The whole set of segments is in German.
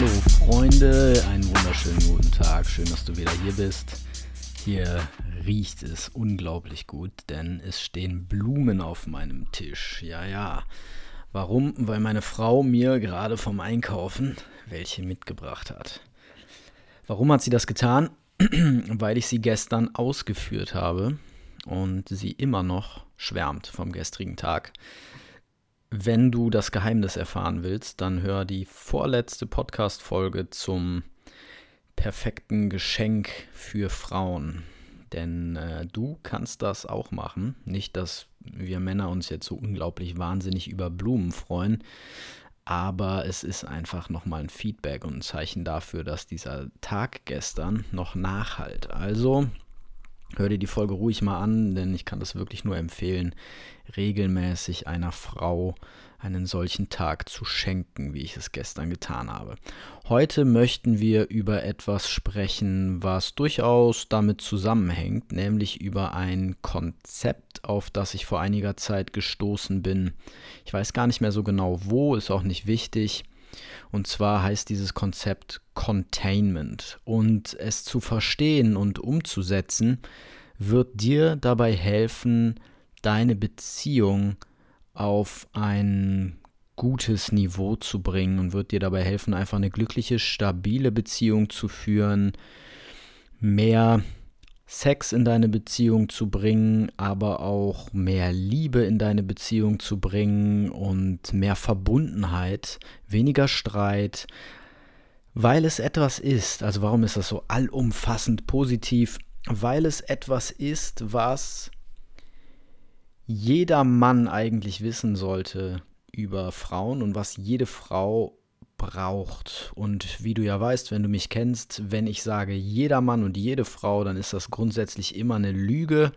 Hallo Freunde, einen wunderschönen guten Tag. Schön, dass du wieder hier bist. Hier riecht es unglaublich gut, denn es stehen Blumen auf meinem Tisch. Ja, ja. Warum? Weil meine Frau mir gerade vom Einkaufen welche mitgebracht hat. Warum hat sie das getan? Weil ich sie gestern ausgeführt habe und sie immer noch schwärmt vom gestrigen Tag. Wenn du das Geheimnis erfahren willst, dann hör die vorletzte Podcast-Folge zum perfekten Geschenk für Frauen. Denn äh, du kannst das auch machen. Nicht, dass wir Männer uns jetzt so unglaublich wahnsinnig über Blumen freuen, aber es ist einfach nochmal ein Feedback und ein Zeichen dafür, dass dieser Tag gestern noch nachhalt. Also hör dir die Folge ruhig mal an, denn ich kann das wirklich nur empfehlen regelmäßig einer Frau einen solchen Tag zu schenken, wie ich es gestern getan habe. Heute möchten wir über etwas sprechen, was durchaus damit zusammenhängt, nämlich über ein Konzept, auf das ich vor einiger Zeit gestoßen bin. Ich weiß gar nicht mehr so genau wo, ist auch nicht wichtig. Und zwar heißt dieses Konzept Containment. Und es zu verstehen und umzusetzen, wird dir dabei helfen, deine Beziehung auf ein gutes Niveau zu bringen und wird dir dabei helfen, einfach eine glückliche, stabile Beziehung zu führen, mehr Sex in deine Beziehung zu bringen, aber auch mehr Liebe in deine Beziehung zu bringen und mehr Verbundenheit, weniger Streit, weil es etwas ist. Also warum ist das so allumfassend positiv? Weil es etwas ist, was jeder Mann eigentlich wissen sollte über Frauen und was jede Frau braucht. Und wie du ja weißt, wenn du mich kennst, wenn ich sage jeder Mann und jede Frau, dann ist das grundsätzlich immer eine Lüge,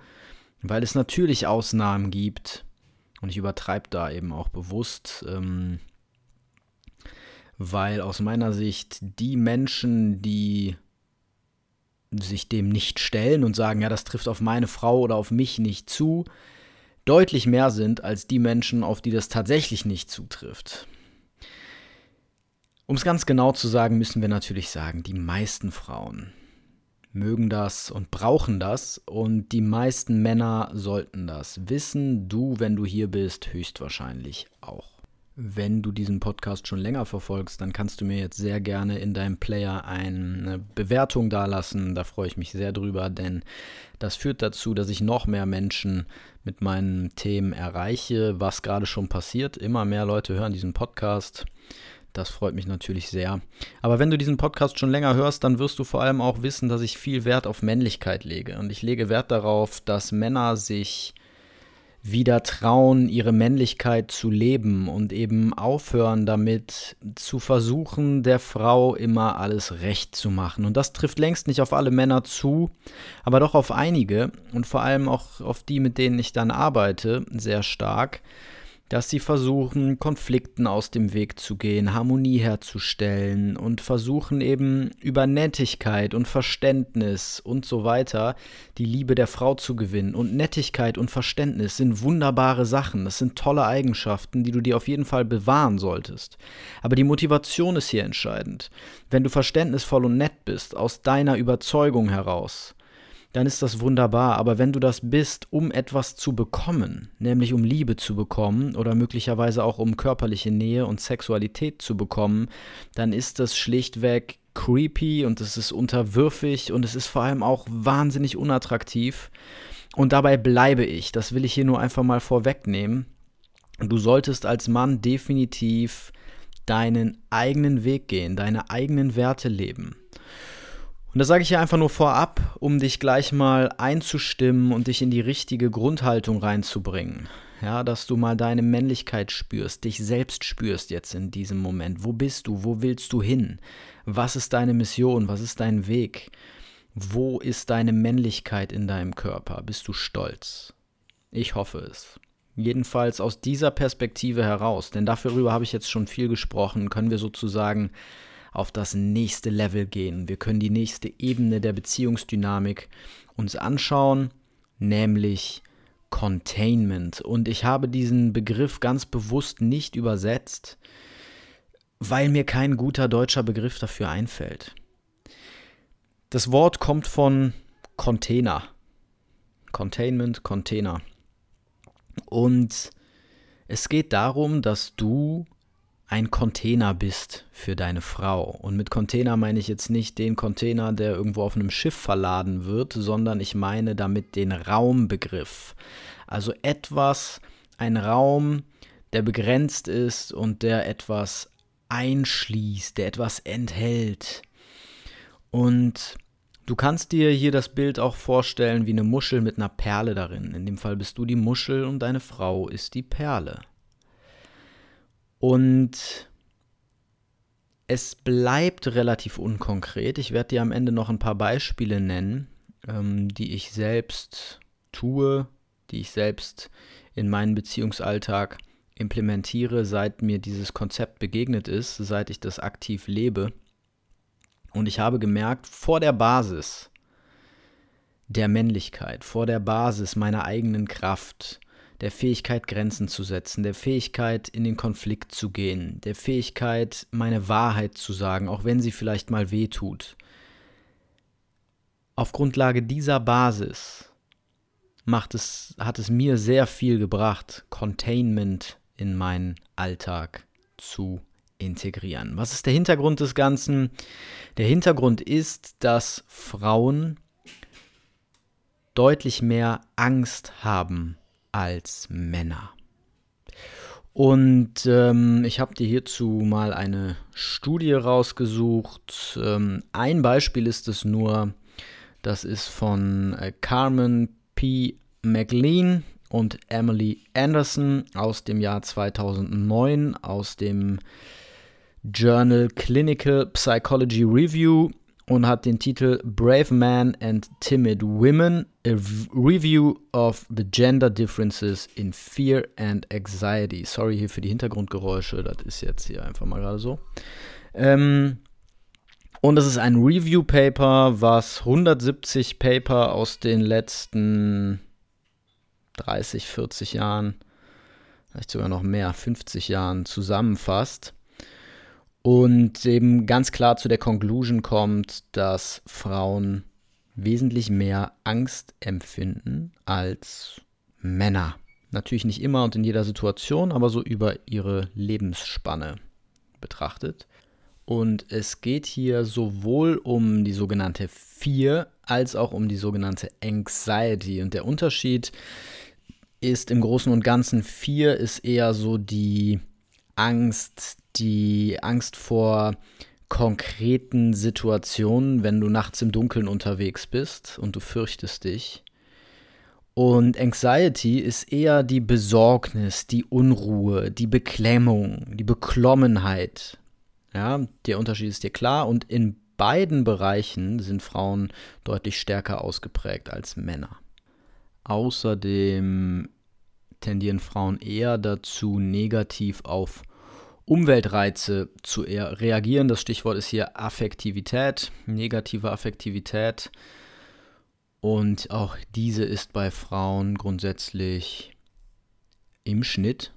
weil es natürlich Ausnahmen gibt. Und ich übertreibe da eben auch bewusst, ähm, weil aus meiner Sicht die Menschen, die sich dem nicht stellen und sagen, ja, das trifft auf meine Frau oder auf mich nicht zu, deutlich mehr sind als die Menschen, auf die das tatsächlich nicht zutrifft. Um es ganz genau zu sagen, müssen wir natürlich sagen, die meisten Frauen mögen das und brauchen das und die meisten Männer sollten das wissen. Du, wenn du hier bist, höchstwahrscheinlich auch. Wenn du diesen Podcast schon länger verfolgst, dann kannst du mir jetzt sehr gerne in deinem Player eine Bewertung dalassen. Da freue ich mich sehr drüber, denn das führt dazu, dass ich noch mehr Menschen mit meinen Themen erreiche, was gerade schon passiert. Immer mehr Leute hören diesen Podcast. Das freut mich natürlich sehr. Aber wenn du diesen Podcast schon länger hörst, dann wirst du vor allem auch wissen, dass ich viel Wert auf Männlichkeit lege. Und ich lege Wert darauf, dass Männer sich wieder trauen, ihre Männlichkeit zu leben und eben aufhören damit zu versuchen, der Frau immer alles recht zu machen. Und das trifft längst nicht auf alle Männer zu, aber doch auf einige und vor allem auch auf die, mit denen ich dann arbeite, sehr stark dass sie versuchen, Konflikten aus dem Weg zu gehen, Harmonie herzustellen und versuchen eben über Nettigkeit und Verständnis und so weiter die Liebe der Frau zu gewinnen. Und Nettigkeit und Verständnis sind wunderbare Sachen, das sind tolle Eigenschaften, die du dir auf jeden Fall bewahren solltest. Aber die Motivation ist hier entscheidend. Wenn du verständnisvoll und nett bist, aus deiner Überzeugung heraus, dann ist das wunderbar. Aber wenn du das bist, um etwas zu bekommen, nämlich um Liebe zu bekommen oder möglicherweise auch um körperliche Nähe und Sexualität zu bekommen, dann ist das schlichtweg creepy und es ist unterwürfig und es ist vor allem auch wahnsinnig unattraktiv. Und dabei bleibe ich. Das will ich hier nur einfach mal vorwegnehmen. Du solltest als Mann definitiv deinen eigenen Weg gehen, deine eigenen Werte leben. Und das sage ich hier einfach nur vorab, um dich gleich mal einzustimmen und dich in die richtige Grundhaltung reinzubringen. ja, dass du mal deine Männlichkeit spürst, dich selbst spürst jetzt in diesem Moment. Wo bist du? Wo willst du hin? Was ist deine Mission? Was ist dein Weg? Wo ist deine Männlichkeit in deinem Körper? Bist du stolz? Ich hoffe es. Jedenfalls aus dieser Perspektive heraus, denn darüber habe ich jetzt schon viel gesprochen, können wir sozusagen auf das nächste Level gehen. Wir können die nächste Ebene der Beziehungsdynamik uns anschauen, nämlich Containment. Und ich habe diesen Begriff ganz bewusst nicht übersetzt, weil mir kein guter deutscher Begriff dafür einfällt. Das Wort kommt von Container. Containment, Container. Und es geht darum, dass du ein Container bist für deine Frau. Und mit Container meine ich jetzt nicht den Container, der irgendwo auf einem Schiff verladen wird, sondern ich meine damit den Raumbegriff. Also etwas, ein Raum, der begrenzt ist und der etwas einschließt, der etwas enthält. Und du kannst dir hier das Bild auch vorstellen wie eine Muschel mit einer Perle darin. In dem Fall bist du die Muschel und deine Frau ist die Perle. Und es bleibt relativ unkonkret. Ich werde dir am Ende noch ein paar Beispiele nennen, ähm, die ich selbst tue, die ich selbst in meinen Beziehungsalltag implementiere, seit mir dieses Konzept begegnet ist, seit ich das aktiv lebe. Und ich habe gemerkt, vor der Basis der Männlichkeit, vor der Basis meiner eigenen Kraft, der Fähigkeit, Grenzen zu setzen, der Fähigkeit, in den Konflikt zu gehen, der Fähigkeit, meine Wahrheit zu sagen, auch wenn sie vielleicht mal weh tut. Auf Grundlage dieser Basis macht es, hat es mir sehr viel gebracht, Containment in meinen Alltag zu integrieren. Was ist der Hintergrund des Ganzen? Der Hintergrund ist, dass Frauen deutlich mehr Angst haben als Männer. Und ähm, ich habe dir hierzu mal eine Studie rausgesucht. Ähm, ein Beispiel ist es nur, das ist von äh, Carmen P. McLean und Emily Anderson aus dem Jahr 2009 aus dem Journal Clinical Psychology Review und hat den Titel Brave Man and Timid Women, a Review of the Gender Differences in Fear and Anxiety. Sorry hier für die Hintergrundgeräusche, das ist jetzt hier einfach mal gerade so. Ähm, und es ist ein Review-Paper, was 170 Paper aus den letzten 30, 40 Jahren, vielleicht sogar noch mehr, 50 Jahren zusammenfasst und eben ganz klar zu der Conclusion kommt, dass Frauen wesentlich mehr Angst empfinden als Männer. Natürlich nicht immer und in jeder Situation, aber so über ihre Lebensspanne betrachtet. Und es geht hier sowohl um die sogenannte Fear als auch um die sogenannte Anxiety. Und der Unterschied ist im Großen und Ganzen, Fear ist eher so die Angst, die Angst vor konkreten Situationen, wenn du nachts im Dunkeln unterwegs bist und du fürchtest dich. Und Anxiety ist eher die Besorgnis, die Unruhe, die Beklemmung, die Beklommenheit. Ja, der Unterschied ist dir klar und in beiden Bereichen sind Frauen deutlich stärker ausgeprägt als Männer. Außerdem tendieren Frauen eher dazu, negativ auf Umweltreize zu reagieren. Das Stichwort ist hier Affektivität, negative Affektivität. Und auch diese ist bei Frauen grundsätzlich im Schnitt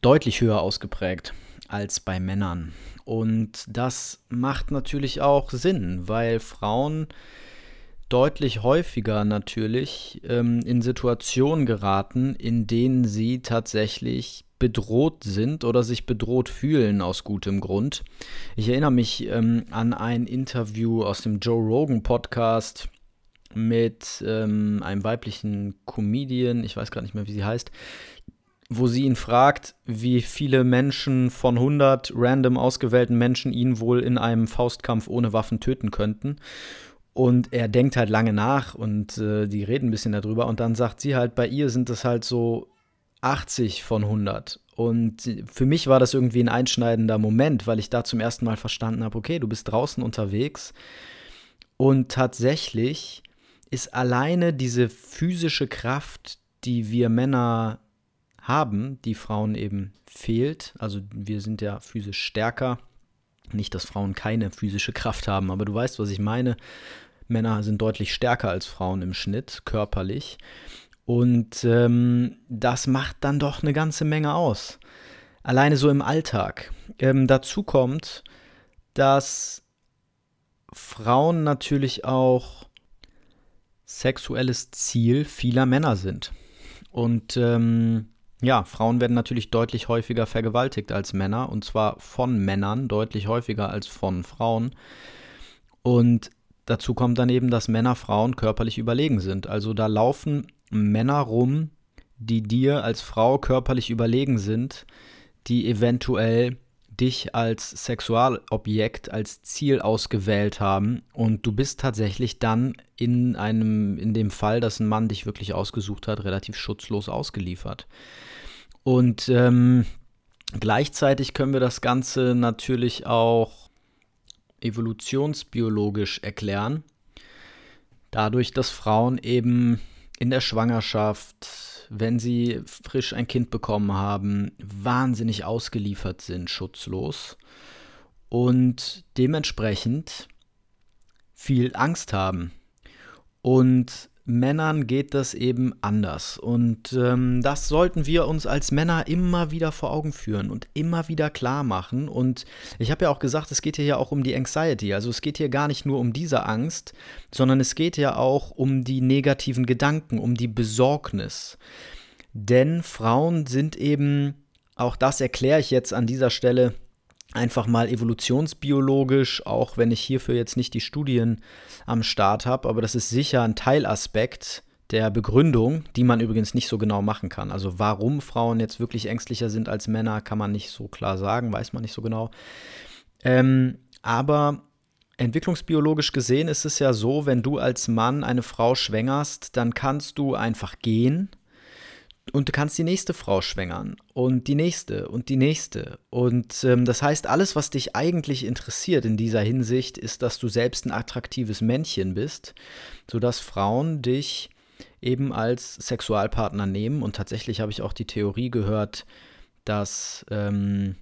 deutlich höher ausgeprägt als bei Männern. Und das macht natürlich auch Sinn, weil Frauen deutlich häufiger natürlich ähm, in Situationen geraten, in denen sie tatsächlich bedroht sind oder sich bedroht fühlen aus gutem Grund. Ich erinnere mich ähm, an ein Interview aus dem Joe Rogan Podcast mit ähm, einem weiblichen Comedian, ich weiß gar nicht mehr, wie sie heißt, wo sie ihn fragt, wie viele Menschen von 100 random ausgewählten Menschen ihn wohl in einem Faustkampf ohne Waffen töten könnten. Und er denkt halt lange nach und äh, die reden ein bisschen darüber. Und dann sagt sie halt, bei ihr sind es halt so 80 von 100. Und für mich war das irgendwie ein einschneidender Moment, weil ich da zum ersten Mal verstanden habe, okay, du bist draußen unterwegs und tatsächlich ist alleine diese physische Kraft, die wir Männer haben, die Frauen eben fehlt. Also wir sind ja physisch stärker. Nicht, dass Frauen keine physische Kraft haben, aber du weißt, was ich meine. Männer sind deutlich stärker als Frauen im Schnitt, körperlich. Und ähm, das macht dann doch eine ganze Menge aus. Alleine so im Alltag. Ähm, dazu kommt, dass Frauen natürlich auch sexuelles Ziel vieler Männer sind. Und ähm, ja, Frauen werden natürlich deutlich häufiger vergewaltigt als Männer, und zwar von Männern deutlich häufiger als von Frauen. Und dazu kommt dann eben, dass Männer Frauen körperlich überlegen sind. Also da laufen Männer rum, die dir als Frau körperlich überlegen sind, die eventuell dich als Sexualobjekt, als Ziel ausgewählt haben und du bist tatsächlich dann in einem, in dem Fall, dass ein Mann dich wirklich ausgesucht hat, relativ schutzlos ausgeliefert. Und ähm, gleichzeitig können wir das Ganze natürlich auch evolutionsbiologisch erklären, dadurch, dass Frauen eben in der Schwangerschaft, wenn sie frisch ein Kind bekommen haben, wahnsinnig ausgeliefert sind, schutzlos und dementsprechend viel Angst haben. Und Männern geht das eben anders. Und ähm, das sollten wir uns als Männer immer wieder vor Augen führen und immer wieder klar machen. Und ich habe ja auch gesagt, es geht hier ja auch um die Anxiety. Also es geht hier gar nicht nur um diese Angst, sondern es geht ja auch um die negativen Gedanken, um die Besorgnis. Denn Frauen sind eben, auch das erkläre ich jetzt an dieser Stelle, einfach mal evolutionsbiologisch, auch wenn ich hierfür jetzt nicht die Studien am Start habe, aber das ist sicher ein Teilaspekt der Begründung, die man übrigens nicht so genau machen kann. Also warum Frauen jetzt wirklich ängstlicher sind als Männer, kann man nicht so klar sagen, weiß man nicht so genau. Ähm, aber entwicklungsbiologisch gesehen ist es ja so, wenn du als Mann eine Frau schwängerst, dann kannst du einfach gehen und du kannst die nächste Frau schwängern und die nächste und die nächste. Und ähm, das heißt, alles, was dich eigentlich interessiert in dieser Hinsicht, ist, dass du selbst ein attraktives Männchen bist, sodass Frauen dich eben als Sexualpartner nehmen. Und tatsächlich habe ich auch die Theorie gehört, dass ähm,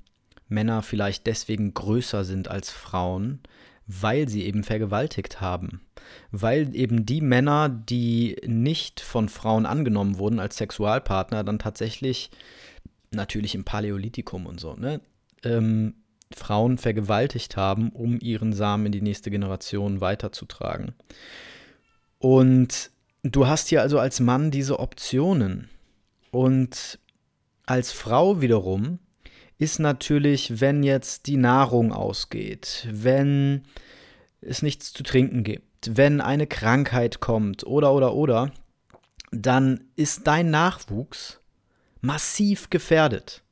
Männer vielleicht deswegen größer sind als Frauen, weil sie eben vergewaltigt haben. Weil eben die Männer, die nicht von Frauen angenommen wurden als Sexualpartner, dann tatsächlich, natürlich im Paläolithikum und so, ne, ähm, Frauen vergewaltigt haben, um ihren Samen in die nächste Generation weiterzutragen. Und du hast hier also als Mann diese Optionen. Und als Frau wiederum ist natürlich, wenn jetzt die Nahrung ausgeht, wenn es nichts zu trinken gibt, wenn eine Krankheit kommt oder oder oder, dann ist dein Nachwuchs massiv gefährdet.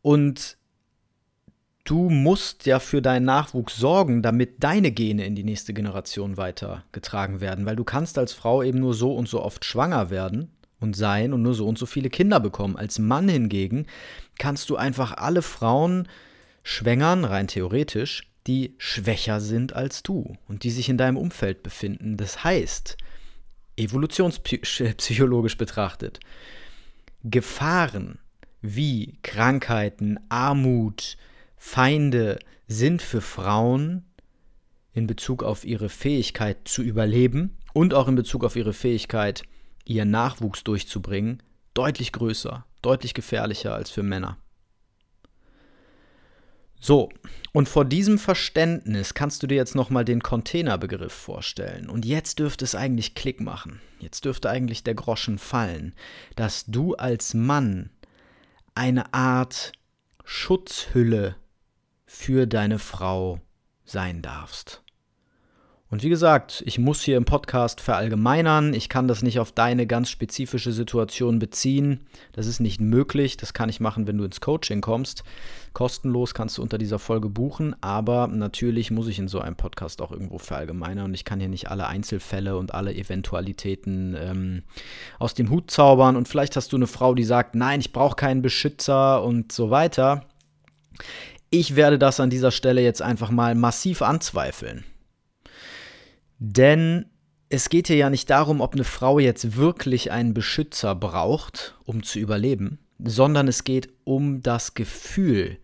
Und du musst ja für deinen Nachwuchs sorgen, damit deine Gene in die nächste Generation weitergetragen werden, weil du kannst als Frau eben nur so und so oft schwanger werden und sein und nur so und so viele Kinder bekommen. Als Mann hingegen kannst du einfach alle Frauen schwängern, rein theoretisch, die schwächer sind als du und die sich in deinem Umfeld befinden. Das heißt, evolutionspsychologisch betrachtet, Gefahren wie Krankheiten, Armut, Feinde sind für Frauen in Bezug auf ihre Fähigkeit zu überleben und auch in Bezug auf ihre Fähigkeit, ihren Nachwuchs durchzubringen, deutlich größer, deutlich gefährlicher als für Männer. So, und vor diesem Verständnis kannst du dir jetzt nochmal den Containerbegriff vorstellen. Und jetzt dürfte es eigentlich Klick machen. Jetzt dürfte eigentlich der Groschen fallen, dass du als Mann eine Art Schutzhülle für deine Frau sein darfst. Und wie gesagt, ich muss hier im Podcast verallgemeinern. Ich kann das nicht auf deine ganz spezifische Situation beziehen. Das ist nicht möglich. Das kann ich machen, wenn du ins Coaching kommst. Kostenlos kannst du unter dieser Folge buchen. Aber natürlich muss ich in so einem Podcast auch irgendwo verallgemeinern. Und ich kann hier nicht alle Einzelfälle und alle Eventualitäten ähm, aus dem Hut zaubern. Und vielleicht hast du eine Frau, die sagt, nein, ich brauche keinen Beschützer und so weiter. Ich werde das an dieser Stelle jetzt einfach mal massiv anzweifeln. Denn es geht hier ja nicht darum, ob eine Frau jetzt wirklich einen Beschützer braucht, um zu überleben, sondern es geht um das Gefühl,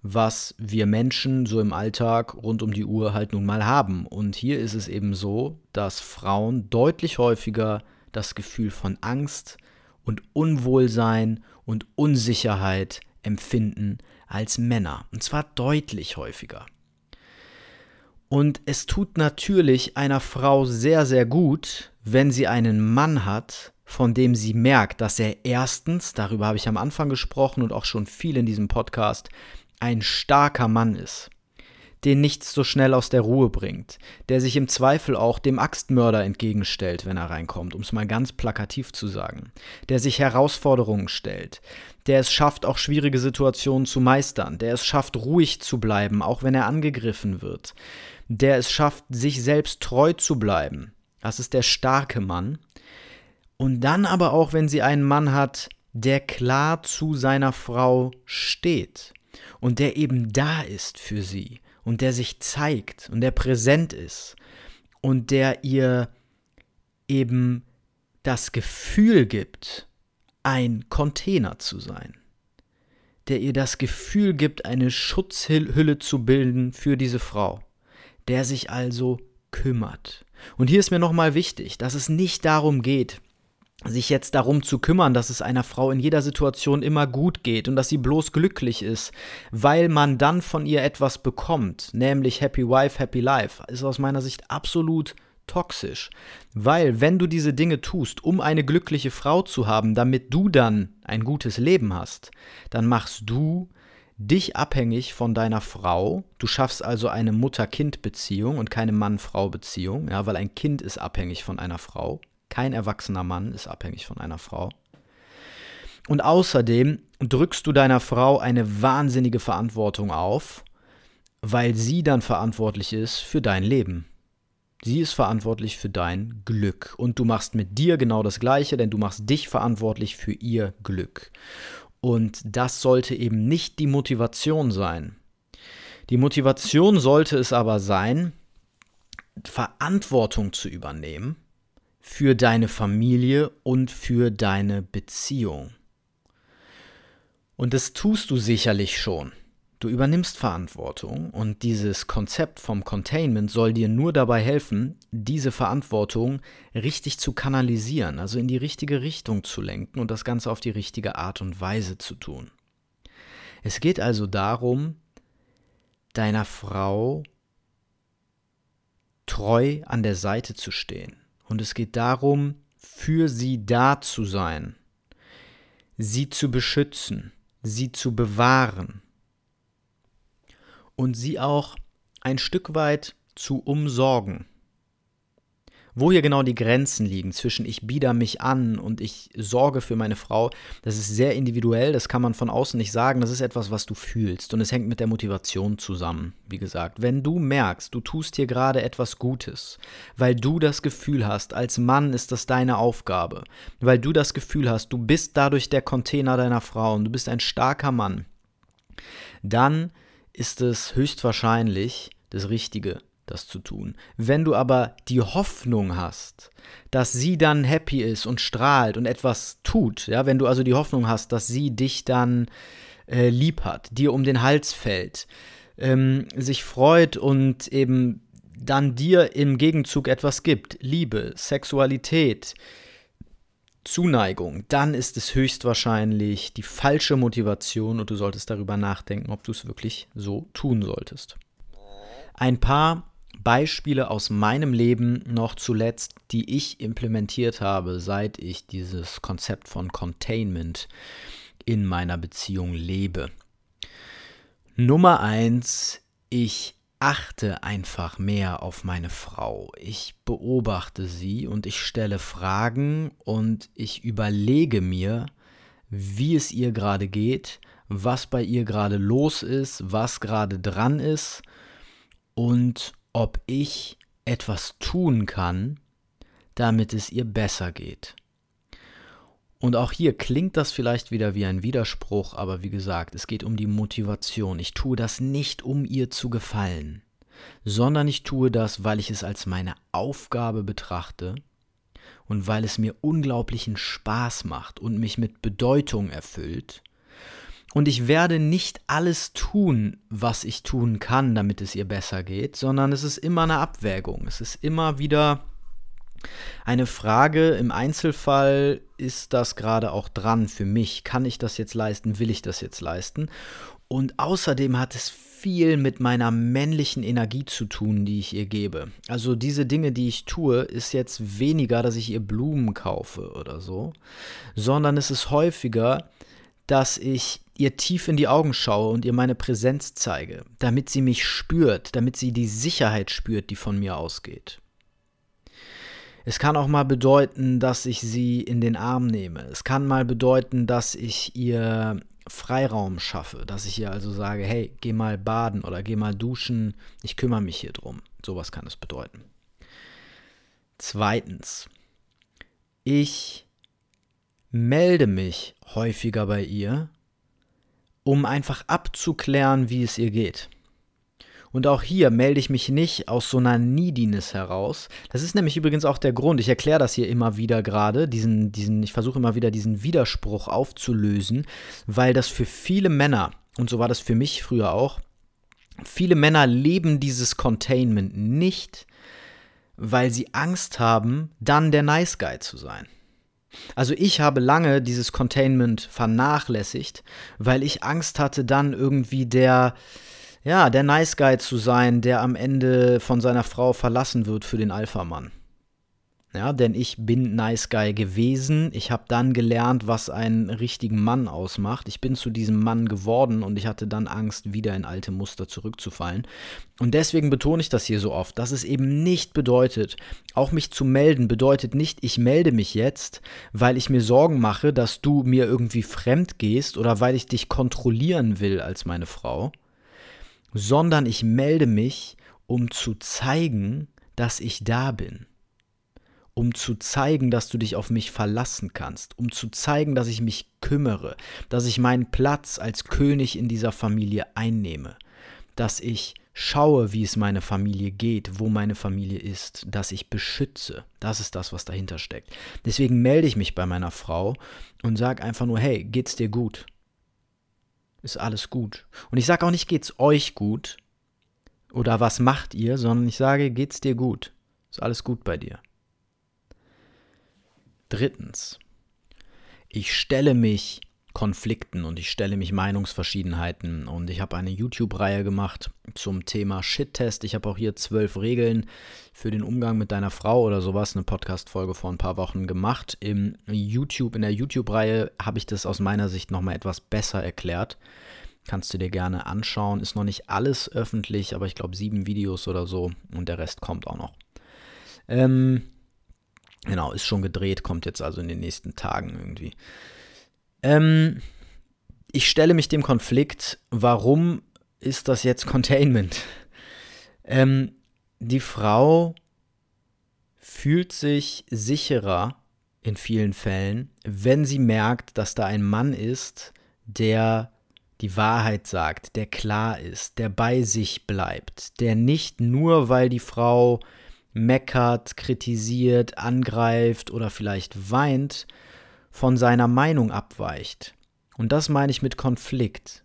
was wir Menschen so im Alltag rund um die Uhr halt nun mal haben. Und hier ist es eben so, dass Frauen deutlich häufiger das Gefühl von Angst und Unwohlsein und Unsicherheit empfinden als Männer. Und zwar deutlich häufiger. Und es tut natürlich einer Frau sehr, sehr gut, wenn sie einen Mann hat, von dem sie merkt, dass er erstens, darüber habe ich am Anfang gesprochen und auch schon viel in diesem Podcast, ein starker Mann ist, den nichts so schnell aus der Ruhe bringt, der sich im Zweifel auch dem Axtmörder entgegenstellt, wenn er reinkommt, um es mal ganz plakativ zu sagen, der sich Herausforderungen stellt, der es schafft, auch schwierige Situationen zu meistern, der es schafft, ruhig zu bleiben, auch wenn er angegriffen wird, der es schafft, sich selbst treu zu bleiben. Das ist der starke Mann. Und dann aber auch, wenn sie einen Mann hat, der klar zu seiner Frau steht und der eben da ist für sie und der sich zeigt und der präsent ist und der ihr eben das Gefühl gibt, ein Container zu sein, der ihr das Gefühl gibt, eine Schutzhülle zu bilden für diese Frau der sich also kümmert. Und hier ist mir nochmal wichtig, dass es nicht darum geht, sich jetzt darum zu kümmern, dass es einer Frau in jeder Situation immer gut geht und dass sie bloß glücklich ist, weil man dann von ihr etwas bekommt, nämlich Happy Wife, Happy Life, ist aus meiner Sicht absolut toxisch. Weil wenn du diese Dinge tust, um eine glückliche Frau zu haben, damit du dann ein gutes Leben hast, dann machst du dich abhängig von deiner Frau. Du schaffst also eine Mutter-Kind-Beziehung und keine Mann-Frau-Beziehung, ja, weil ein Kind ist abhängig von einer Frau. Kein erwachsener Mann ist abhängig von einer Frau. Und außerdem drückst du deiner Frau eine wahnsinnige Verantwortung auf, weil sie dann verantwortlich ist für dein Leben. Sie ist verantwortlich für dein Glück. Und du machst mit dir genau das Gleiche, denn du machst dich verantwortlich für ihr Glück. Und das sollte eben nicht die Motivation sein. Die Motivation sollte es aber sein, Verantwortung zu übernehmen für deine Familie und für deine Beziehung. Und das tust du sicherlich schon. Du übernimmst Verantwortung und dieses Konzept vom Containment soll dir nur dabei helfen, diese Verantwortung richtig zu kanalisieren, also in die richtige Richtung zu lenken und das Ganze auf die richtige Art und Weise zu tun. Es geht also darum, deiner Frau treu an der Seite zu stehen. Und es geht darum, für sie da zu sein, sie zu beschützen, sie zu bewahren, und sie auch ein Stück weit zu umsorgen. Wo hier genau die Grenzen liegen zwischen ich bieder mich an und ich sorge für meine Frau, das ist sehr individuell, das kann man von außen nicht sagen, das ist etwas, was du fühlst und es hängt mit der Motivation zusammen. Wie gesagt, wenn du merkst, du tust hier gerade etwas Gutes, weil du das Gefühl hast, als Mann ist das deine Aufgabe, weil du das Gefühl hast, du bist dadurch der Container deiner Frau und du bist ein starker Mann, dann ist es höchstwahrscheinlich das Richtige, das zu tun. Wenn du aber die Hoffnung hast, dass sie dann happy ist und strahlt und etwas tut, ja, wenn du also die Hoffnung hast, dass sie dich dann äh, lieb hat, dir um den Hals fällt, ähm, sich freut und eben dann dir im Gegenzug etwas gibt, Liebe, Sexualität, Zuneigung, dann ist es höchstwahrscheinlich die falsche Motivation und du solltest darüber nachdenken, ob du es wirklich so tun solltest. Ein paar Beispiele aus meinem Leben noch zuletzt, die ich implementiert habe, seit ich dieses Konzept von Containment in meiner Beziehung lebe. Nummer eins, ich achte einfach mehr auf meine Frau. Ich beobachte sie und ich stelle Fragen und ich überlege mir, wie es ihr gerade geht, was bei ihr gerade los ist, was gerade dran ist und ob ich etwas tun kann, damit es ihr besser geht. Und auch hier klingt das vielleicht wieder wie ein Widerspruch, aber wie gesagt, es geht um die Motivation. Ich tue das nicht, um ihr zu gefallen, sondern ich tue das, weil ich es als meine Aufgabe betrachte und weil es mir unglaublichen Spaß macht und mich mit Bedeutung erfüllt. Und ich werde nicht alles tun, was ich tun kann, damit es ihr besser geht, sondern es ist immer eine Abwägung. Es ist immer wieder eine Frage im Einzelfall, ist das gerade auch dran für mich? Kann ich das jetzt leisten? Will ich das jetzt leisten? Und außerdem hat es viel mit meiner männlichen Energie zu tun, die ich ihr gebe. Also diese Dinge, die ich tue, ist jetzt weniger, dass ich ihr Blumen kaufe oder so, sondern es ist häufiger, dass ich ihr tief in die Augen schaue und ihr meine Präsenz zeige, damit sie mich spürt, damit sie die Sicherheit spürt, die von mir ausgeht. Es kann auch mal bedeuten, dass ich sie in den Arm nehme. Es kann mal bedeuten, dass ich ihr Freiraum schaffe, dass ich ihr also sage, hey, geh mal baden oder geh mal duschen, ich kümmere mich hier drum. Sowas kann es bedeuten. Zweitens, ich melde mich häufiger bei ihr, um einfach abzuklären, wie es ihr geht. Und auch hier melde ich mich nicht aus so einer Neediness heraus. Das ist nämlich übrigens auch der Grund, ich erkläre das hier immer wieder gerade, diesen, diesen, ich versuche immer wieder diesen Widerspruch aufzulösen, weil das für viele Männer, und so war das für mich früher auch, viele Männer leben dieses Containment nicht, weil sie Angst haben, dann der Nice Guy zu sein. Also ich habe lange dieses Containment vernachlässigt, weil ich Angst hatte, dann irgendwie der, ja, der Nice Guy zu sein, der am Ende von seiner Frau verlassen wird für den Alpha-Mann. Ja, denn ich bin Nice Guy gewesen. Ich habe dann gelernt, was einen richtigen Mann ausmacht. Ich bin zu diesem Mann geworden und ich hatte dann Angst, wieder in alte Muster zurückzufallen. Und deswegen betone ich das hier so oft, dass es eben nicht bedeutet, auch mich zu melden bedeutet nicht, ich melde mich jetzt, weil ich mir Sorgen mache, dass du mir irgendwie fremd gehst oder weil ich dich kontrollieren will als meine Frau sondern ich melde mich, um zu zeigen, dass ich da bin. Um zu zeigen, dass du dich auf mich verlassen kannst, um zu zeigen, dass ich mich kümmere, dass ich meinen Platz als König in dieser Familie einnehme, dass ich schaue, wie es meiner Familie geht, wo meine Familie ist, dass ich beschütze. Das ist das, was dahinter steckt. Deswegen melde ich mich bei meiner Frau und sage einfach nur, hey, geht's dir gut? Ist alles gut. Und ich sage auch nicht, geht's euch gut oder was macht ihr, sondern ich sage, geht's dir gut. Ist alles gut bei dir. Drittens, ich stelle mich Konflikten und ich stelle mich Meinungsverschiedenheiten und ich habe eine YouTube-Reihe gemacht zum Thema Shit-Test. Ich habe auch hier zwölf Regeln für den Umgang mit deiner Frau oder sowas, eine Podcast-Folge vor ein paar Wochen gemacht. Im YouTube, in der YouTube-Reihe habe ich das aus meiner Sicht nochmal etwas besser erklärt. Kannst du dir gerne anschauen. Ist noch nicht alles öffentlich, aber ich glaube sieben Videos oder so und der Rest kommt auch noch. Ähm, genau, ist schon gedreht, kommt jetzt also in den nächsten Tagen irgendwie. Ähm, ich stelle mich dem Konflikt, warum ist das jetzt Containment? Ähm, die Frau fühlt sich sicherer in vielen Fällen, wenn sie merkt, dass da ein Mann ist, der die Wahrheit sagt, der klar ist, der bei sich bleibt, der nicht nur, weil die Frau meckert, kritisiert, angreift oder vielleicht weint, von seiner Meinung abweicht. Und das meine ich mit Konflikt.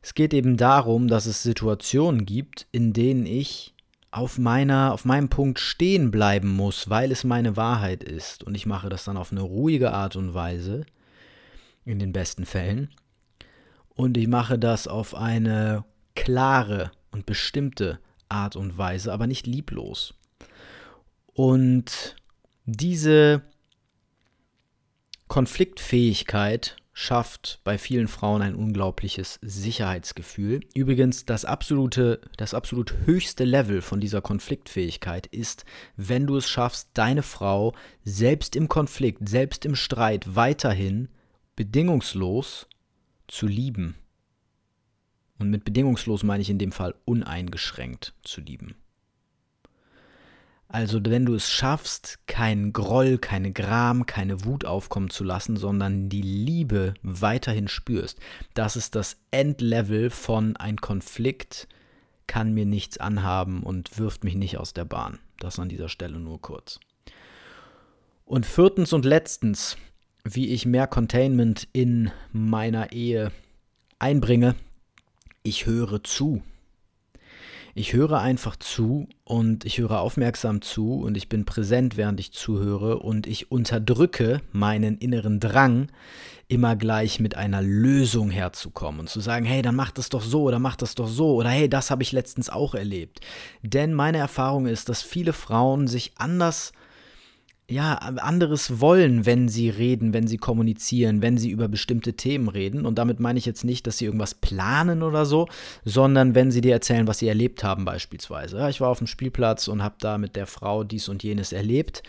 Es geht eben darum, dass es Situationen gibt, in denen ich auf meiner, auf meinem Punkt stehen bleiben muss, weil es meine Wahrheit ist. Und ich mache das dann auf eine ruhige Art und Weise, in den besten Fällen. Und ich mache das auf eine klare und bestimmte Art und Weise, aber nicht lieblos. Und diese Konfliktfähigkeit schafft bei vielen Frauen ein unglaubliches Sicherheitsgefühl. Übrigens, das absolute, das absolut höchste Level von dieser Konfliktfähigkeit ist, wenn du es schaffst, deine Frau selbst im Konflikt, selbst im Streit weiterhin bedingungslos zu lieben. Und mit bedingungslos meine ich in dem Fall uneingeschränkt zu lieben. Also wenn du es schaffst, keinen Groll, keine Gram, keine Wut aufkommen zu lassen, sondern die Liebe weiterhin spürst, das ist das Endlevel von ein Konflikt kann mir nichts anhaben und wirft mich nicht aus der Bahn. Das an dieser Stelle nur kurz. Und viertens und letztens, wie ich mehr Containment in meiner Ehe einbringe, ich höre zu. Ich höre einfach zu und ich höre aufmerksam zu und ich bin präsent, während ich zuhöre und ich unterdrücke meinen inneren Drang, immer gleich mit einer Lösung herzukommen und zu sagen, hey, dann mach das doch so oder mach das doch so oder hey, das habe ich letztens auch erlebt. Denn meine Erfahrung ist, dass viele Frauen sich anders ja, anderes wollen, wenn sie reden, wenn sie kommunizieren, wenn sie über bestimmte Themen reden. Und damit meine ich jetzt nicht, dass sie irgendwas planen oder so, sondern wenn sie dir erzählen, was sie erlebt haben beispielsweise. Ich war auf dem Spielplatz und habe da mit der Frau dies und jenes erlebt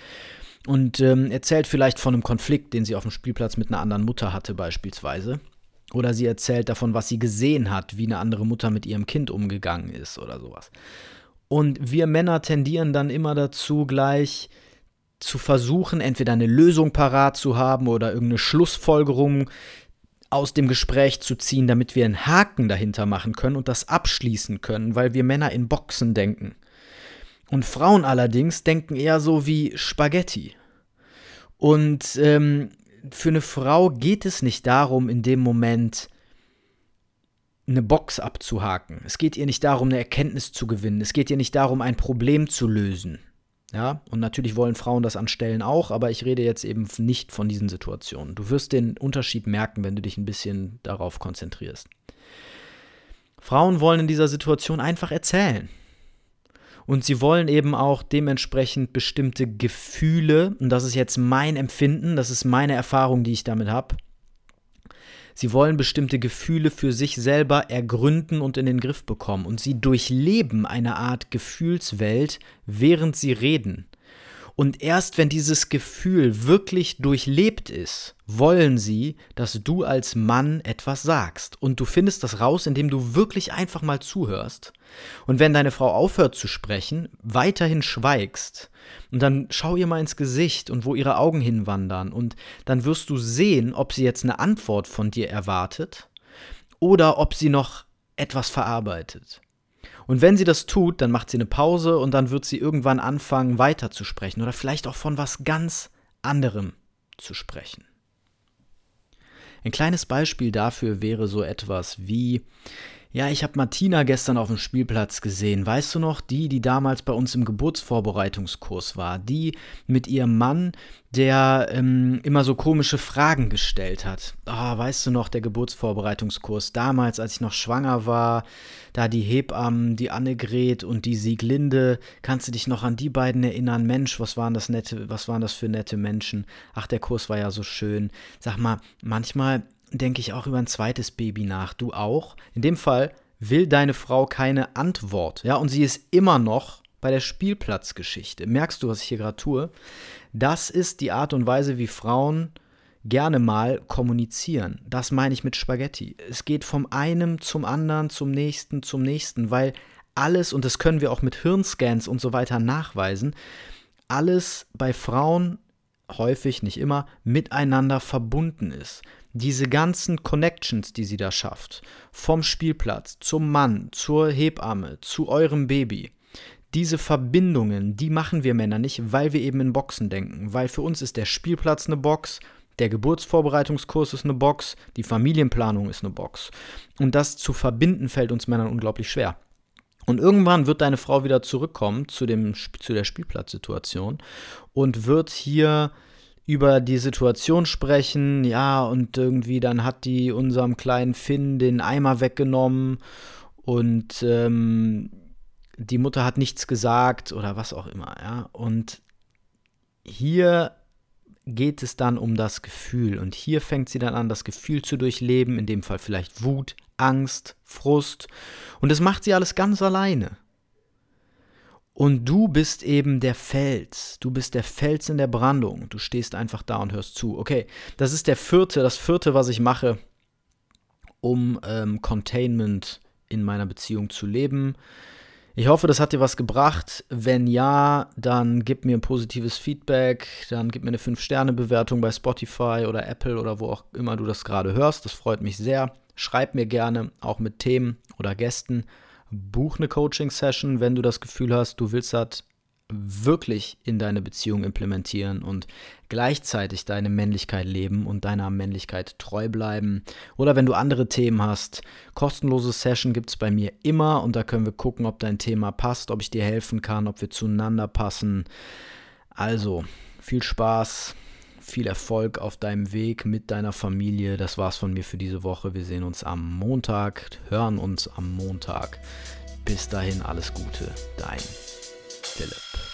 und ähm, erzählt vielleicht von einem Konflikt, den sie auf dem Spielplatz mit einer anderen Mutter hatte beispielsweise. Oder sie erzählt davon, was sie gesehen hat, wie eine andere Mutter mit ihrem Kind umgegangen ist oder sowas. Und wir Männer tendieren dann immer dazu, gleich zu versuchen, entweder eine Lösung parat zu haben oder irgendeine Schlussfolgerung aus dem Gespräch zu ziehen, damit wir einen Haken dahinter machen können und das abschließen können, weil wir Männer in Boxen denken. Und Frauen allerdings denken eher so wie Spaghetti. Und ähm, für eine Frau geht es nicht darum, in dem Moment eine Box abzuhaken. Es geht ihr nicht darum, eine Erkenntnis zu gewinnen. Es geht ihr nicht darum, ein Problem zu lösen. Ja, und natürlich wollen Frauen das anstellen auch, aber ich rede jetzt eben nicht von diesen Situationen. Du wirst den Unterschied merken, wenn du dich ein bisschen darauf konzentrierst. Frauen wollen in dieser Situation einfach erzählen. Und sie wollen eben auch dementsprechend bestimmte Gefühle, und das ist jetzt mein Empfinden, das ist meine Erfahrung, die ich damit habe, Sie wollen bestimmte Gefühle für sich selber ergründen und in den Griff bekommen. Und sie durchleben eine Art Gefühlswelt, während sie reden. Und erst wenn dieses Gefühl wirklich durchlebt ist, wollen sie, dass du als Mann etwas sagst. Und du findest das raus, indem du wirklich einfach mal zuhörst. Und wenn deine Frau aufhört zu sprechen, weiterhin schweigst. Und dann schau ihr mal ins Gesicht und wo ihre Augen hinwandern. Und dann wirst du sehen, ob sie jetzt eine Antwort von dir erwartet oder ob sie noch etwas verarbeitet. Und wenn sie das tut, dann macht sie eine Pause und dann wird sie irgendwann anfangen, weiterzusprechen oder vielleicht auch von was ganz anderem zu sprechen. Ein kleines Beispiel dafür wäre so etwas wie, ja, ich habe Martina gestern auf dem Spielplatz gesehen. Weißt du noch, die, die damals bei uns im Geburtsvorbereitungskurs war, die mit ihrem Mann, der ähm, immer so komische Fragen gestellt hat. Ah, oh, weißt du noch, der Geburtsvorbereitungskurs damals, als ich noch schwanger war, da die Hebammen, die Annegret und die Sieglinde, kannst du dich noch an die beiden erinnern? Mensch, was waren das nette, was waren das für nette Menschen? Ach, der Kurs war ja so schön. Sag mal, manchmal denke ich auch über ein zweites Baby nach. Du auch? In dem Fall will deine Frau keine Antwort. Ja, und sie ist immer noch bei der Spielplatzgeschichte. Merkst du, was ich hier gerade tue? Das ist die Art und Weise, wie Frauen gerne mal kommunizieren. Das meine ich mit Spaghetti. Es geht vom einen zum anderen, zum nächsten, zum nächsten, weil alles, und das können wir auch mit Hirnscans und so weiter nachweisen, alles bei Frauen häufig, nicht immer, miteinander verbunden ist diese ganzen Connections, die sie da schafft, vom Spielplatz zum Mann, zur Hebamme, zu eurem Baby, diese Verbindungen, die machen wir Männer nicht, weil wir eben in Boxen denken. Weil für uns ist der Spielplatz eine Box, der Geburtsvorbereitungskurs ist eine Box, die Familienplanung ist eine Box. Und das zu verbinden fällt uns Männern unglaublich schwer. Und irgendwann wird deine Frau wieder zurückkommen zu, dem, zu der Spielplatzsituation und wird hier über die Situation sprechen, ja, und irgendwie dann hat die unserem kleinen Finn den Eimer weggenommen und ähm, die Mutter hat nichts gesagt oder was auch immer, ja. Und hier geht es dann um das Gefühl. Und hier fängt sie dann an, das Gefühl zu durchleben, in dem Fall vielleicht Wut, Angst, Frust. Und das macht sie alles ganz alleine. Und du bist eben der Fels. Du bist der Fels in der Brandung. Du stehst einfach da und hörst zu. Okay, das ist der vierte, das vierte, was ich mache, um ähm, Containment in meiner Beziehung zu leben. Ich hoffe, das hat dir was gebracht. Wenn ja, dann gib mir ein positives Feedback, dann gib mir eine 5-Sterne-Bewertung bei Spotify oder Apple oder wo auch immer du das gerade hörst. Das freut mich sehr. Schreib mir gerne, auch mit Themen oder Gästen. Buch eine Coaching-Session, wenn du das Gefühl hast, du willst das wirklich in deine Beziehung implementieren und gleichzeitig deine Männlichkeit leben und deiner Männlichkeit treu bleiben. Oder wenn du andere Themen hast, kostenlose Session gibt es bei mir immer und da können wir gucken, ob dein Thema passt, ob ich dir helfen kann, ob wir zueinander passen. Also, viel Spaß, viel Erfolg auf deinem Weg mit deiner Familie. Das war's von mir für diese Woche. Wir sehen uns am Montag, hören uns am Montag. Bis dahin alles Gute, dein Philipp.